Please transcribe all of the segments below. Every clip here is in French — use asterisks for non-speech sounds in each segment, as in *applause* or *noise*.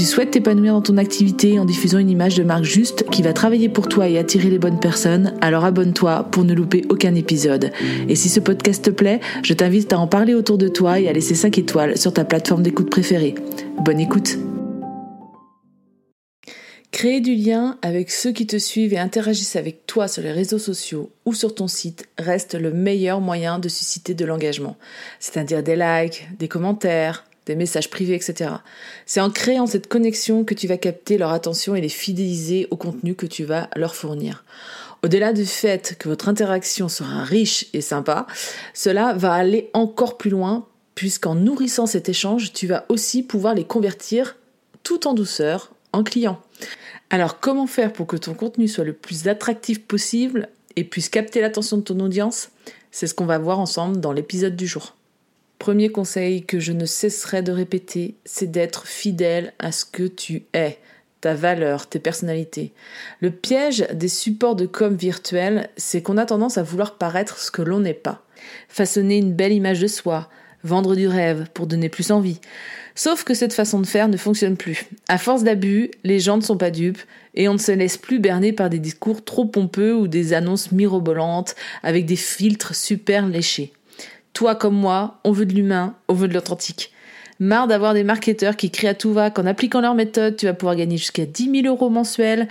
tu souhaites t'épanouir dans ton activité en diffusant une image de marque juste qui va travailler pour toi et attirer les bonnes personnes, alors abonne-toi pour ne louper aucun épisode. Et si ce podcast te plaît, je t'invite à en parler autour de toi et à laisser 5 étoiles sur ta plateforme d'écoute préférée. Bonne écoute Créer du lien avec ceux qui te suivent et interagissent avec toi sur les réseaux sociaux ou sur ton site reste le meilleur moyen de susciter de l'engagement. C'est-à-dire des likes, des commentaires, messages privés, etc. C'est en créant cette connexion que tu vas capter leur attention et les fidéliser au contenu que tu vas leur fournir. Au-delà du fait que votre interaction sera riche et sympa, cela va aller encore plus loin puisqu'en nourrissant cet échange, tu vas aussi pouvoir les convertir tout en douceur en clients. Alors comment faire pour que ton contenu soit le plus attractif possible et puisse capter l'attention de ton audience? C'est ce qu'on va voir ensemble dans l'épisode du jour. Premier conseil que je ne cesserai de répéter, c'est d'être fidèle à ce que tu es, ta valeur, tes personnalités. Le piège des supports de com virtuels, c'est qu'on a tendance à vouloir paraître ce que l'on n'est pas. Façonner une belle image de soi, vendre du rêve pour donner plus envie. Sauf que cette façon de faire ne fonctionne plus. À force d'abus, les gens ne sont pas dupes et on ne se laisse plus berner par des discours trop pompeux ou des annonces mirobolantes avec des filtres super léchés. Toi comme moi, on veut de l'humain, on veut de l'authentique. Marre d'avoir des marketeurs qui crient à tout va qu'en appliquant leur méthode, tu vas pouvoir gagner jusqu'à 10 000 euros mensuels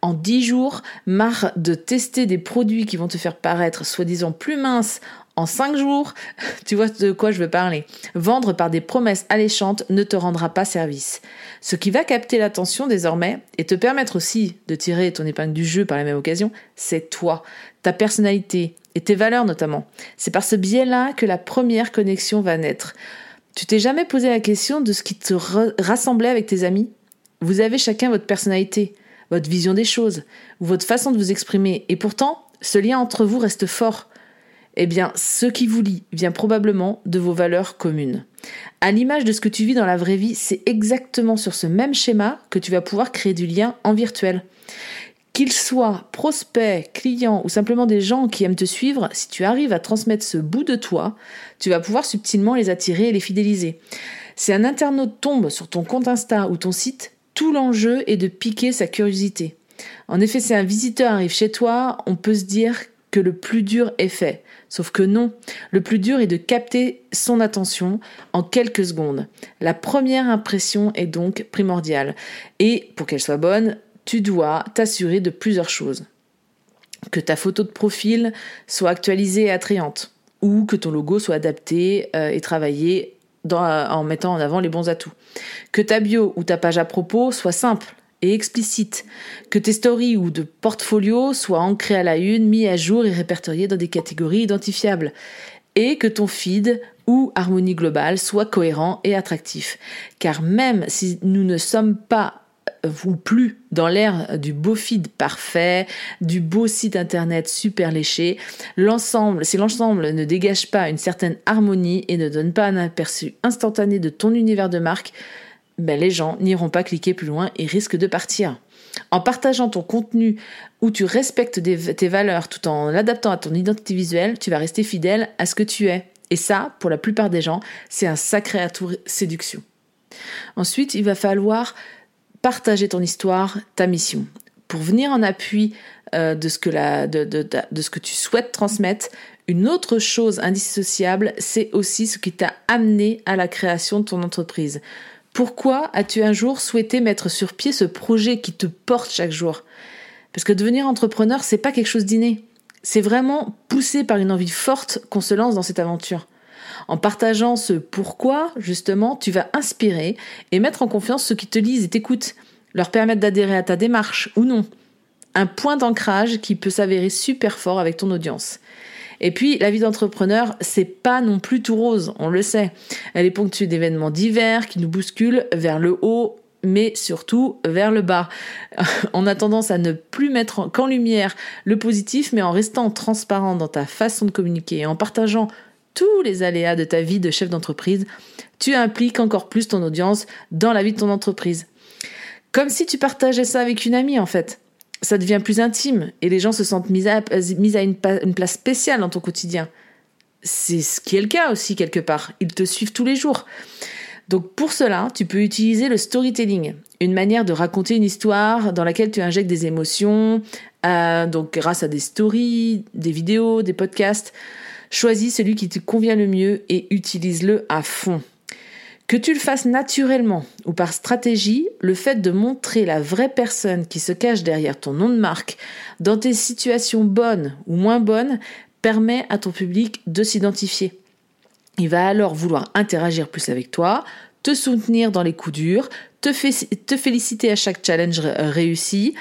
en 10 jours. Marre de tester des produits qui vont te faire paraître soi-disant plus minces en 5 jours. *laughs* Tu vois de quoi je veux parler. Vendre par des promesses alléchantes ne te rendra pas service. Ce qui va capter l'attention désormais et te permettre aussi de tirer ton épingle du jeu par la même occasion, c'est toi, ta personnalité, et tes valeurs notamment. C'est par ce biais-là que la première connexion va naître. Tu t'es jamais posé la question de ce qui te rassemblait avec tes amis? Vous avez chacun votre personnalité, votre vision des choses, votre façon de vous exprimer, et pourtant, ce lien entre vous reste fort. Eh bien, ce qui vous lie vient probablement de vos valeurs communes. À l'image de ce que tu vis dans la vraie vie, c'est exactement sur ce même schéma que tu vas pouvoir créer du lien en virtuel. Qu'ils soient prospects, clients ou simplement des gens qui aiment te suivre, si tu arrives à transmettre ce bout de toi, tu vas pouvoir subtilement les attirer et les fidéliser. Si un internaute tombe sur ton compte Insta ou ton site, tout l'enjeu est de piquer sa curiosité. En effet, si un visiteur arrive chez toi, on peut se dire que le plus dur est fait. Sauf que non, le plus dur est de capter son attention en quelques secondes. La première impression est donc primordiale. Et pour qu'elle soit bonne, tu dois t'assurer de plusieurs choses. Que ta photo de profil soit actualisée et attrayante, ou que ton logo soit adapté euh, et travaillé en mettant en avant les bons atouts. Que ta bio ou ta page à propos soit simple et explicite. Que tes stories ou de portfolio soient ancrés à la une, mis à jour et répertoriés dans des catégories identifiables. Et que ton feed ou harmonie globale soit cohérent et attractif. Car même si nous ne sommes pas ou plus dans l'ère du beau feed parfait, du beau site internet super léché, l'ensemble, si l'ensemble ne dégage pas une certaine harmonie et ne donne pas un aperçu instantané de ton univers de marque, ben les gens n'iront pas cliquer plus loin et risquent de partir. En partageant ton contenu où tu respectes tes valeurs tout en l'adaptant à ton identité visuelle, tu vas rester fidèle à ce que tu es. Et ça, pour la plupart des gens, c'est un sacré atout séduction. Ensuite, il va falloir partager ton histoire, ta mission. Pour venir en appui euh, de, ce que de, ce que tu souhaites transmettre, une autre chose indissociable, c'est aussi ce qui t'a amené à la création de ton entreprise. Pourquoi as-tu un jour souhaité mettre sur pied ce projet qui te porte chaque jour? Parce que devenir entrepreneur, c'est pas quelque chose d'inné. C'est vraiment poussé par une envie forte qu'on se lance dans cette aventure. En partageant ce pourquoi, justement, tu vas inspirer et mettre en confiance ceux qui te lisent et t'écoutent. leur permettre d'adhérer à ta démarche ou non. Un point d'ancrage qui peut s'avérer super fort avec ton audience. Et puis, la vie d'entrepreneur, c'est pas non plus tout rose, on le sait. Elle est ponctuée d'événements divers qui nous bousculent vers le haut mais surtout vers le bas. *laughs* On a tendance à ne plus mettre qu'en lumière le positif, mais en restant transparent dans ta façon de communiquer et en partageant tous les aléas de ta vie de chef d'entreprise, tu impliques encore plus ton audience dans la vie de ton entreprise. Comme si tu partageais ça avec une amie en fait ça devient plus intime et les gens se sentent mis à, une, place spéciale dans ton quotidien. C'est ce qui est le cas aussi quelque part. Ils te suivent tous les jours. Donc pour cela, tu peux utiliser le storytelling, une manière de raconter une histoire dans laquelle tu injectes des émotions, euh, donc grâce à des stories, des vidéos, des podcasts. Choisis celui qui te convient le mieux et utilise-le à fond. Que tu le fasses naturellement ou par stratégie, le fait de montrer la vraie personne qui se cache derrière ton nom de marque dans tes situations bonnes ou moins bonnes permet à ton public de s'identifier. Il va alors vouloir interagir plus avec toi, te soutenir dans les coups durs, te, te féliciter à chaque challenge réussi.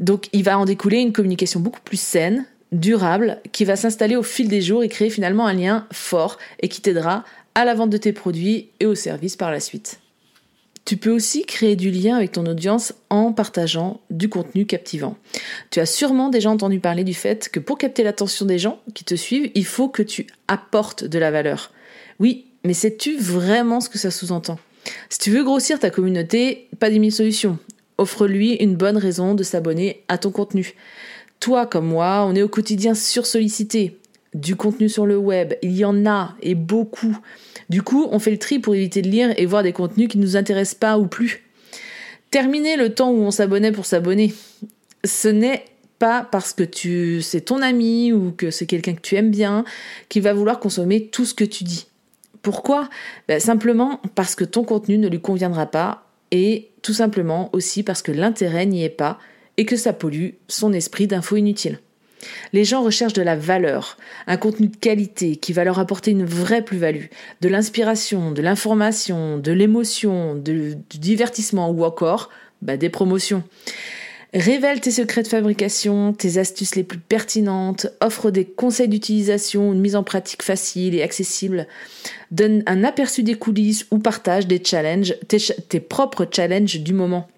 Donc il va en découler une communication beaucoup plus saine, durable, qui va s'installer au fil des jours et créer finalement un lien fort et qui t'aidera à la vente de tes produits et aux services par la suite. Tu peux aussi créer du lien avec ton audience en partageant du contenu captivant. Tu as sûrement déjà entendu parler du fait que pour capter l'attention des gens qui te suivent, il faut que tu apportes de la valeur. Oui, mais sais-tu vraiment ce que ça sous-entend? Si tu veux grossir ta communauté, pas des mille solutions. Offre-lui une bonne raison de s'abonner à ton contenu. Toi comme moi, on est au quotidien sursollicité du contenu sur le web. Il y en a et beaucoup. Du coup, on fait le tri pour éviter de lire et voir des contenus qui ne nous intéressent pas ou plus. Terminer le temps où on s'abonnait pour s'abonner. Ce n'est pas parce que tu c'est ton ami ou que c'est quelqu'un que tu aimes bien qui va vouloir consommer tout ce que tu dis. Pourquoi? Ben, Simplement parce que ton contenu ne lui conviendra pas et tout simplement aussi parce que l'intérêt n'y est pas et que ça pollue son esprit d'infos inutiles. Les gens recherchent de la valeur, un contenu de qualité qui va leur apporter une vraie plus-value, de l'inspiration, de l'information, de l'émotion, du divertissement ou encore bah, des promotions. Révèle tes secrets de fabrication, tes astuces les plus pertinentes, offre des conseils d'utilisation, une mise en pratique facile et accessible, donne un aperçu des coulisses ou partage des challenges, tes propres challenges du moment.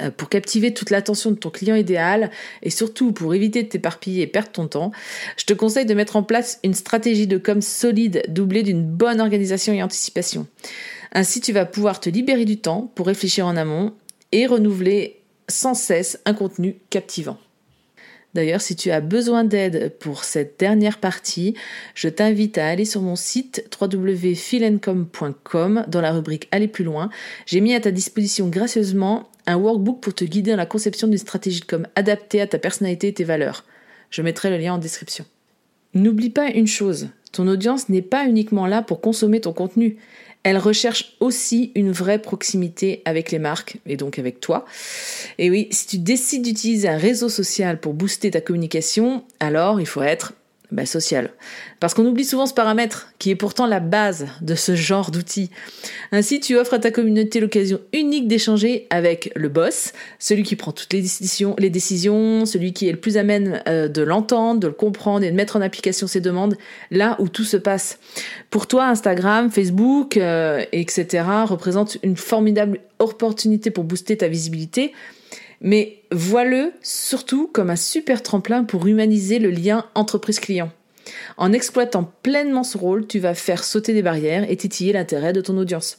Euh, pour captiver toute l'attention de ton client idéal et surtout pour éviter de t'éparpiller et perdre ton temps, je te conseille de mettre en place une stratégie de com solide doublée d'une bonne organisation et anticipation. Ainsi, tu vas pouvoir te libérer du temps pour réfléchir en amont et renouveler sans cesse un contenu captivant. D'ailleurs, si tu as besoin d'aide pour cette dernière partie, je t'invite à aller sur mon site www.philencom.com dans la rubrique Aller plus loin. J'ai mis à ta disposition gracieusement un workbook pour te guider dans la conception d'une stratégie de com adaptée à ta personnalité et tes valeurs. Je mettrai le lien en description. N'oublie pas une chose, ton audience n'est pas uniquement là pour consommer ton contenu. Elle recherche aussi une vraie proximité avec les marques et donc avec toi. Et oui, si tu décides d'utiliser un réseau social pour booster ta communication, alors il faut être bah, social. Parce qu'on oublie souvent ce paramètre, qui est pourtant la base de ce genre d'outil. Ainsi, tu offres à ta communauté l'occasion unique d'échanger avec le boss, celui qui prend toutes les décisions, les décisions celui qui est le plus amène euh, de l'entendre, de le comprendre et de mettre en application ses demandes, là où tout se passe. Pour toi, Instagram, Facebook, euh, etc. représentent une formidable opportunité pour booster ta visibilité, mais vois-le surtout comme un super tremplin pour humaniser le lien entreprise-client. En exploitant pleinement ce rôle, tu vas faire sauter des barrières et titiller l'intérêt de ton audience.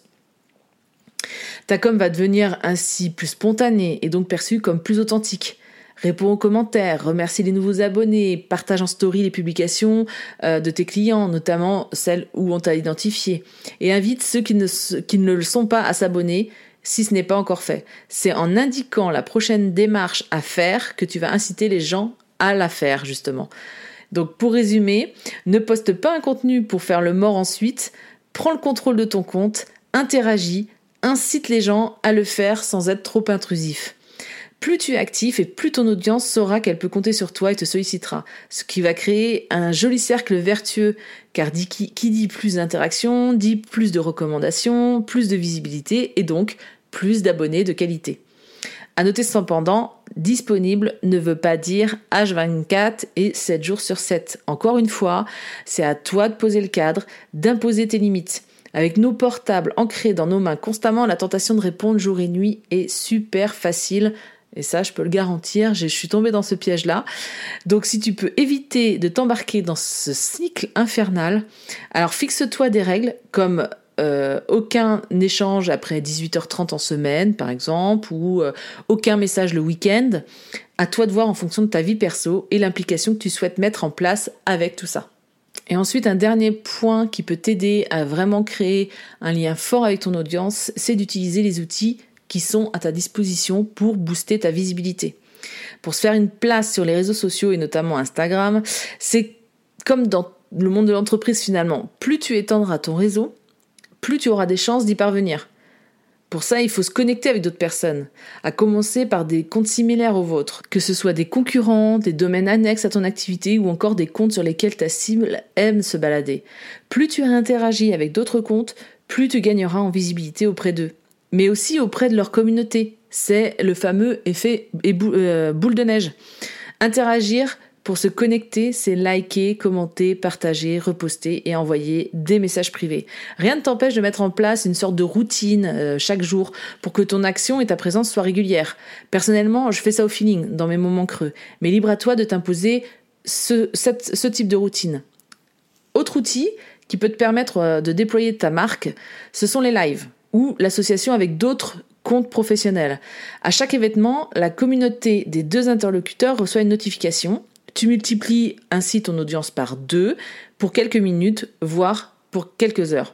Ta com va devenir ainsi plus spontanée et donc perçue comme plus authentique. Réponds aux commentaires, remercie les nouveaux abonnés, partage en story les publications euh, de tes clients, notamment celles où on t'a identifié, et invite ceux qui ne, qui ne le sont pas à s'abonner si ce n'est pas encore fait. C'est en indiquant la prochaine démarche à faire que tu vas inciter les gens à la faire, justement. Donc pour résumer, ne poste pas un contenu pour faire le mort ensuite, prends le contrôle de ton compte, interagis, incite les gens à le faire sans être trop intrusif. Plus tu es actif et plus ton audience saura qu'elle peut compter sur toi et te sollicitera, ce qui va créer un joli cercle vertueux, car qui, dit plus d'interaction, dit plus de recommandations, plus de visibilité et donc plus d'abonnés de qualité. À noter cependant, disponible ne veut pas dire H24 et 7 jours sur 7. Encore une fois, c'est à toi de poser le cadre, d'imposer tes limites. Avec nos portables ancrés dans nos mains constamment, la tentation de répondre jour et nuit est super facile. Et ça, je peux le garantir, je suis tombée dans ce piège-là. Donc si tu peux éviter de t'embarquer dans ce cycle infernal, alors fixe-toi des règles comme euh, aucun échange après 18h30 en semaine, par exemple, ou euh, aucun message le week-end. À toi de voir en fonction de ta vie perso et l'implication que tu souhaites mettre en place avec tout ça. Et ensuite, un dernier point qui peut t'aider à vraiment créer un lien fort avec ton audience, c'est d'utiliser les outils qui sont à ta disposition pour booster ta visibilité. Pour se faire une place sur les réseaux sociaux et notamment Instagram, c'est comme dans le monde de l'entreprise finalement. Plus tu étendras ton réseau, plus tu auras des chances d'y parvenir. Pour ça, il faut se connecter avec d'autres personnes, à commencer par des comptes similaires aux vôtres, que ce soit des concurrents, des domaines annexes à ton activité ou encore des comptes sur lesquels ta cible aime se balader. Plus tu interagis avec d'autres comptes, plus tu gagneras en visibilité auprès d'eux, mais aussi auprès de leur communauté. C'est le fameux effet euh, boule de neige. Interagir pour se connecter, c'est liker, commenter, partager, reposter et envoyer des messages privés. Rien ne t'empêche de mettre en place une sorte de routine euh, chaque jour pour que ton action et ta présence soient régulières. Personnellement, je fais ça au feeling, dans mes moments creux. Mais libre à toi de t'imposer ce, type de routine. Autre outil qui peut te permettre euh, de déployer ta marque, ce sont les lives ou l'association avec d'autres comptes professionnels. À chaque événement, la communauté des deux interlocuteurs reçoit une notification tu multiplies ainsi ton audience par deux pour quelques minutes, voire pour quelques heures.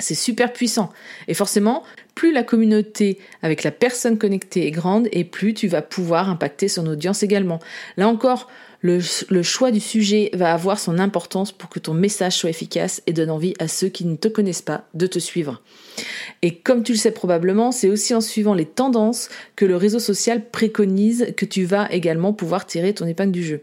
C'est super puissant. Et forcément, plus la communauté avec la personne connectée est grande et plus tu vas pouvoir impacter son audience également. Là encore, le, choix du sujet va avoir son importance pour que ton message soit efficace et donne envie à ceux qui ne te connaissent pas de te suivre. Et comme tu le sais probablement, c'est aussi en suivant les tendances que le réseau social préconise que tu vas également pouvoir tirer ton épingle du jeu.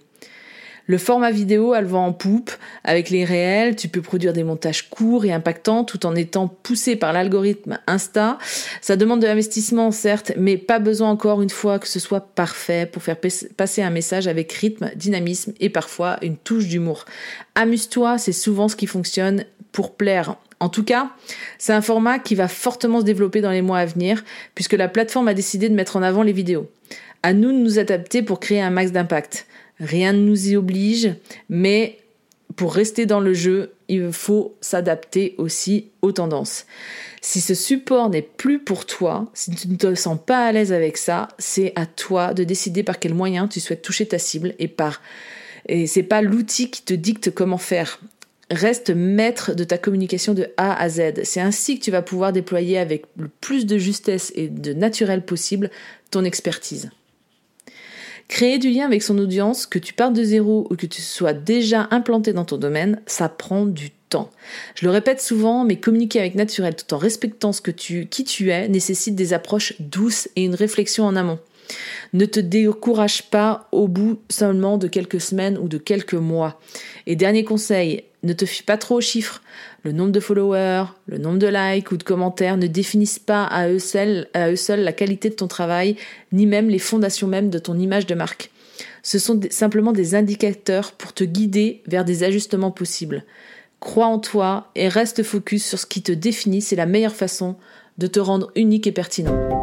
Le format vidéo, elle va en poupe. Avec les réels, tu peux produire des montages courts et impactants tout en étant poussé par l'algorithme Insta. Ça demande de l'investissement, certes, mais pas besoin encore une fois que ce soit parfait pour faire passer un message avec rythme, dynamisme et parfois une touche d'humour. Amuse-toi, c'est souvent ce qui fonctionne pour plaire. En tout cas, c'est un format qui va fortement se développer dans les mois à venir puisque la plateforme a décidé de mettre en avant les vidéos. À nous de nous adapter pour créer un max d'impact. Rien ne nous y oblige, mais pour rester dans le jeu, il faut s'adapter aussi aux tendances. Si ce support n'est plus pour toi, si tu ne te sens pas à l'aise avec ça, c'est à toi de décider par quel moyen tu souhaites toucher ta cible et par et c'est pas l'outil qui te dicte comment faire. Reste maître de ta communication de A à Z. C'est ainsi que tu vas pouvoir déployer avec le plus de justesse et de naturel possible ton expertise. Créer du lien avec son audience, que tu partes de zéro ou que tu sois déjà implanté dans ton domaine, ça prend du temps. Je le répète souvent, mais communiquer avec naturel tout en respectant ce que tu, qui tu es nécessite des approches douces et une réflexion en amont. Ne te décourage pas au bout seulement de quelques semaines ou de quelques mois. Et dernier conseil, ne te fie pas trop aux chiffres. Le nombre de followers, le nombre de likes ou de commentaires ne définissent pas à eux seuls, la qualité de ton travail, ni même les fondations même de ton image de marque. Ce sont simplement des indicateurs pour te guider vers des ajustements possibles. Crois en toi et reste focus sur ce qui te définit, c'est la meilleure façon de te rendre unique et pertinent.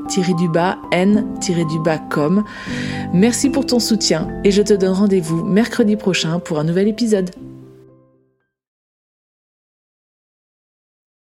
n-com. Merci pour ton soutien et je te donne rendez-vous mercredi prochain pour un nouvel épisode.